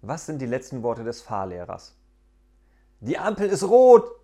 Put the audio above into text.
Was sind die letzten Worte des Fahrlehrers? Die Ampel ist rot!